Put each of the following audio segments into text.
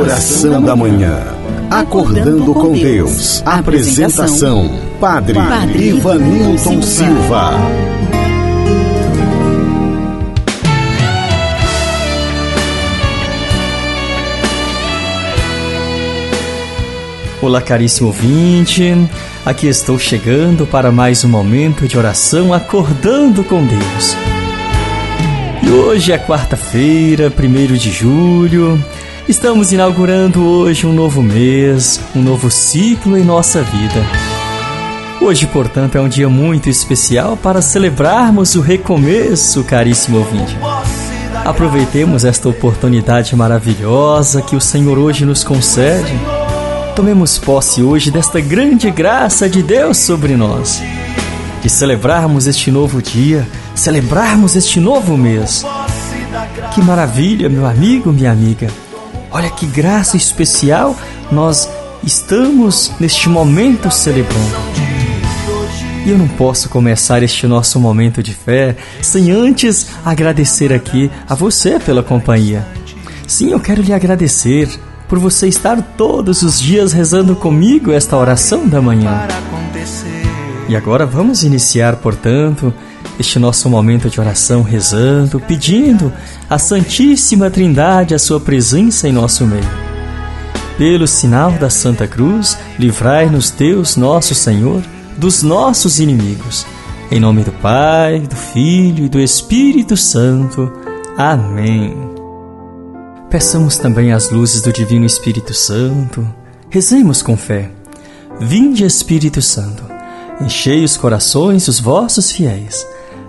Oração da Manhã. Acordando com Deus. Apresentação: Padre, Padre Ivanilton Silva. Olá, caríssimo ouvinte. Aqui estou chegando para mais um momento de oração acordando com Deus. E hoje é quarta-feira, 1 de julho. Estamos inaugurando hoje um novo mês, um novo ciclo em nossa vida. Hoje, portanto, é um dia muito especial para celebrarmos o recomeço, caríssimo ouvinte. Aproveitemos esta oportunidade maravilhosa que o Senhor hoje nos concede. Tomemos posse hoje desta grande graça de Deus sobre nós, de celebrarmos este novo dia, celebrarmos este novo mês. Que maravilha, meu amigo, minha amiga Olha que graça especial nós estamos neste momento celebrando. E eu não posso começar este nosso momento de fé sem antes agradecer aqui a você pela companhia. Sim, eu quero lhe agradecer por você estar todos os dias rezando comigo esta oração da manhã. E agora vamos iniciar, portanto, este nosso momento de oração rezando, pedindo à Santíssima Trindade a sua presença em nosso meio. Pelo sinal da Santa Cruz, livrai-nos Deus, nosso Senhor, dos nossos inimigos. Em nome do Pai, do Filho e do Espírito Santo. Amém. Peçamos também as luzes do Divino Espírito Santo. Rezemos com fé. Vinde, Espírito Santo, enchei os corações dos vossos fiéis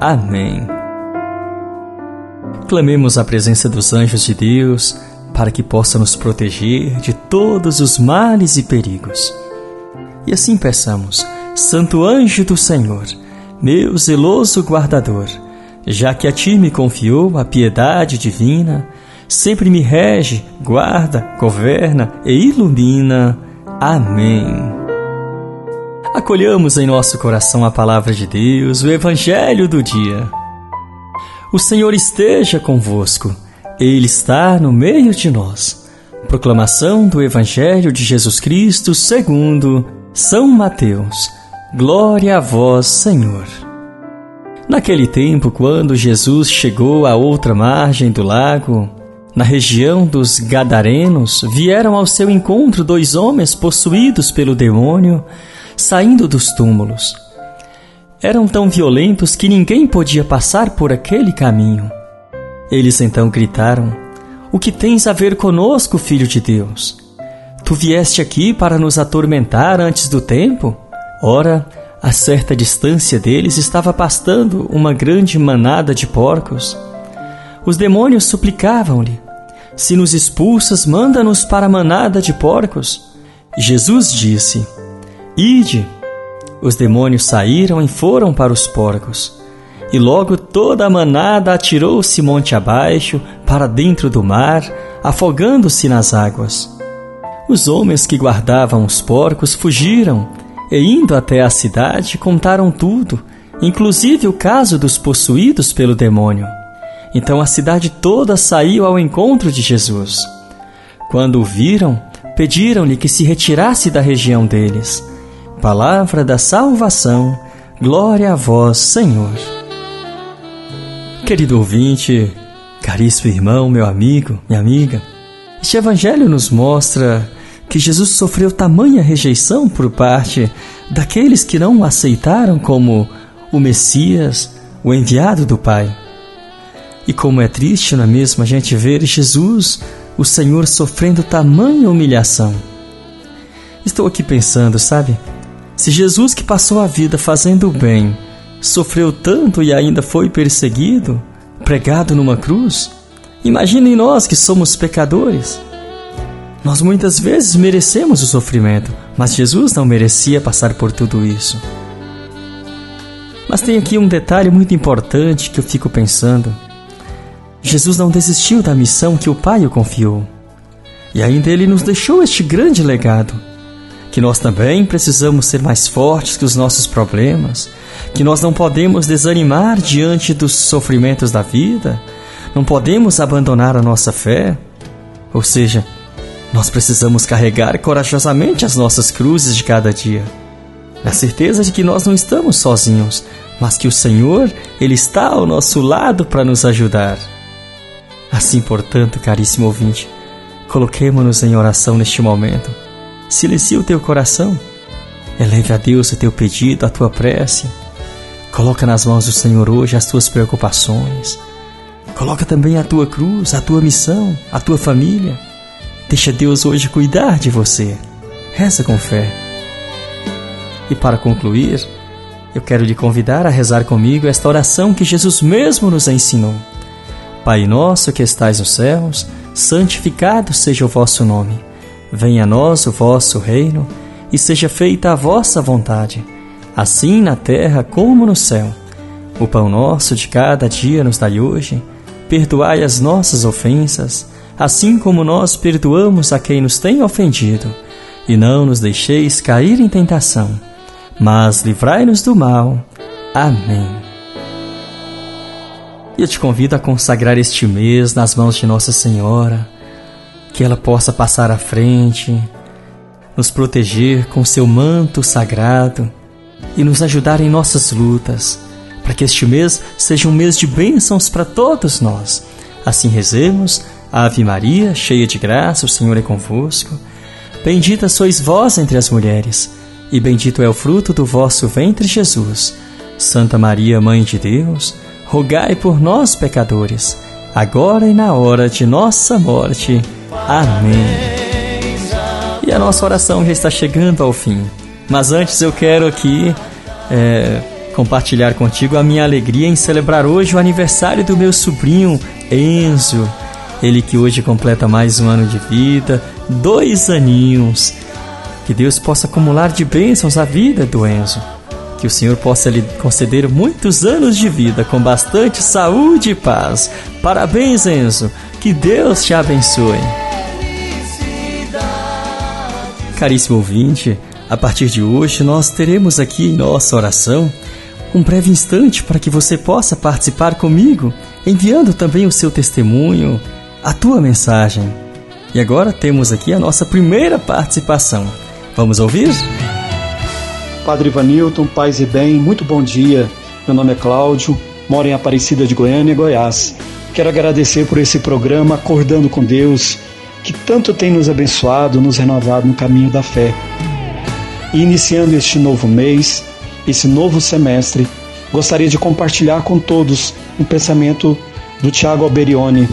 Amém. Clamemos a presença dos anjos de Deus para que possa nos proteger de todos os males e perigos. E assim peçamos, Santo anjo do Senhor, meu zeloso guardador, já que a ti me confiou a piedade divina, sempre me rege, guarda, governa e ilumina. Amém. Acolhamos em nosso coração a palavra de Deus, o Evangelho do dia. O Senhor esteja convosco, Ele está no meio de nós. Proclamação do Evangelho de Jesus Cristo segundo São Mateus. Glória a vós, Senhor. Naquele tempo, quando Jesus chegou à outra margem do lago, na região dos Gadarenos, vieram ao seu encontro dois homens possuídos pelo demônio saindo dos túmulos. Eram tão violentos que ninguém podia passar por aquele caminho. Eles então gritaram: O que tens a ver conosco, filho de Deus? Tu vieste aqui para nos atormentar antes do tempo? Ora, a certa distância deles estava pastando uma grande manada de porcos. Os demônios suplicavam-lhe: Se nos expulsas, manda-nos para a manada de porcos. Jesus disse: Ide! Os demônios saíram e foram para os porcos. E logo toda a manada atirou-se monte abaixo, para dentro do mar, afogando-se nas águas. Os homens que guardavam os porcos fugiram e, indo até a cidade, contaram tudo, inclusive o caso dos possuídos pelo demônio. Então a cidade toda saiu ao encontro de Jesus. Quando o viram, pediram-lhe que se retirasse da região deles. Palavra da salvação, glória a vós, Senhor. Querido ouvinte, caríssimo irmão, meu amigo, minha amiga, este Evangelho nos mostra que Jesus sofreu tamanha rejeição por parte daqueles que não o aceitaram como o Messias, o enviado do Pai. E como é triste, não é mesmo, a gente ver Jesus, o Senhor, sofrendo tamanha humilhação. Estou aqui pensando, sabe? Se Jesus, que passou a vida fazendo o bem, sofreu tanto e ainda foi perseguido, pregado numa cruz, imaginem nós que somos pecadores. Nós muitas vezes merecemos o sofrimento, mas Jesus não merecia passar por tudo isso. Mas tem aqui um detalhe muito importante que eu fico pensando. Jesus não desistiu da missão que o Pai o confiou. E ainda ele nos deixou este grande legado: que nós também precisamos ser mais fortes que os nossos problemas, que nós não podemos desanimar diante dos sofrimentos da vida, não podemos abandonar a nossa fé. Ou seja, nós precisamos carregar corajosamente as nossas cruzes de cada dia, na certeza de que nós não estamos sozinhos, mas que o Senhor, Ele está ao nosso lado para nos ajudar. Assim, portanto, caríssimo ouvinte, coloquemo-nos em oração neste momento. Silencie o teu coração. Eleve a Deus o teu pedido, a tua prece. Coloca nas mãos do Senhor hoje as tuas preocupações. Coloca também a tua cruz, a tua missão, a tua família. Deixa Deus hoje cuidar de você. Reza com fé. E para concluir, eu quero lhe convidar a rezar comigo esta oração que Jesus mesmo nos ensinou. Pai nosso que estais nos céus, santificado seja o vosso nome. Venha a nós o vosso reino e seja feita a vossa vontade, assim na terra como no céu. O pão nosso de cada dia nos dai hoje. Perdoai as nossas ofensas, assim como nós perdoamos a quem nos tem ofendido. E não nos deixeis cair em tentação, mas livrai-nos do mal. Amém. Eu te convido a consagrar este mês nas mãos de Nossa Senhora, que ela possa passar à frente, nos proteger com seu manto sagrado e nos ajudar em nossas lutas, para que este mês seja um mês de bênçãos para todos nós. Assim rezemos Ave Maria, cheia de graça, o Senhor é convosco. Bendita sois vós entre as mulheres, e bendito é o fruto do vosso ventre, Jesus. Santa Maria, Mãe de Deus, rogai por nós, pecadores, agora e na hora de nossa morte. Amém. E a nossa oração já está chegando ao fim. Mas antes eu quero aqui é, compartilhar contigo a minha alegria em celebrar hoje o aniversário do meu sobrinho Enzo. Ele que hoje completa mais um ano de vida, dois aninhos. Que Deus possa acumular de bênçãos a vida do Enzo. Que o Senhor possa lhe conceder muitos anos de vida com bastante saúde e paz. Parabéns, Enzo. Que Deus te abençoe. Caríssimo ouvinte, a partir de hoje nós teremos aqui em nossa oração um breve instante para que você possa participar comigo, enviando também o seu testemunho, a tua mensagem. E agora temos aqui a nossa primeira participação. Vamos ouvir? Padre Ivanilton, paz e bem, muito bom dia. Meu nome é Cláudio, moro em Aparecida de Goiânia, Goiás. Quero agradecer por esse programa Acordando com Deus, que tanto tem nos abençoado, nos renovado no caminho da fé. E iniciando este novo mês, esse novo semestre, gostaria de compartilhar com todos um pensamento do Tiago Alberione,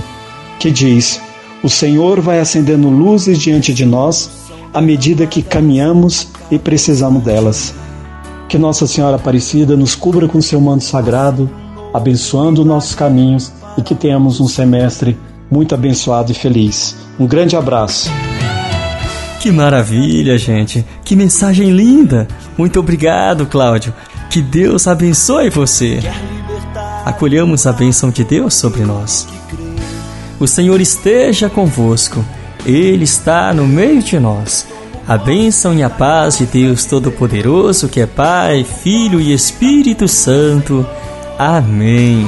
que diz: O Senhor vai acendendo luzes diante de nós à medida que caminhamos e precisamos delas. Que Nossa Senhora Aparecida nos cubra com seu manto sagrado, abençoando nossos caminhos e que tenhamos um semestre muito abençoado e feliz. Um grande abraço. Que maravilha, gente! Que mensagem linda! Muito obrigado, Cláudio. Que Deus abençoe você. Acolhamos a bênção de Deus sobre nós. O Senhor esteja convosco, Ele está no meio de nós. A bênção e a paz de Deus Todo-Poderoso, que é Pai, Filho e Espírito Santo. Amém.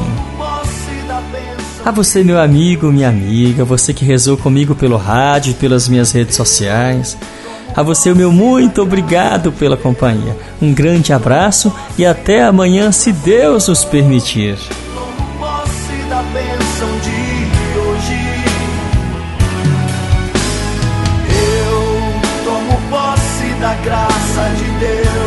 A você, meu amigo, minha amiga, você que rezou comigo pelo rádio e pelas minhas redes sociais. A você, meu muito obrigado pela companhia. Um grande abraço e até amanhã, se Deus nos permitir. graça de Deus.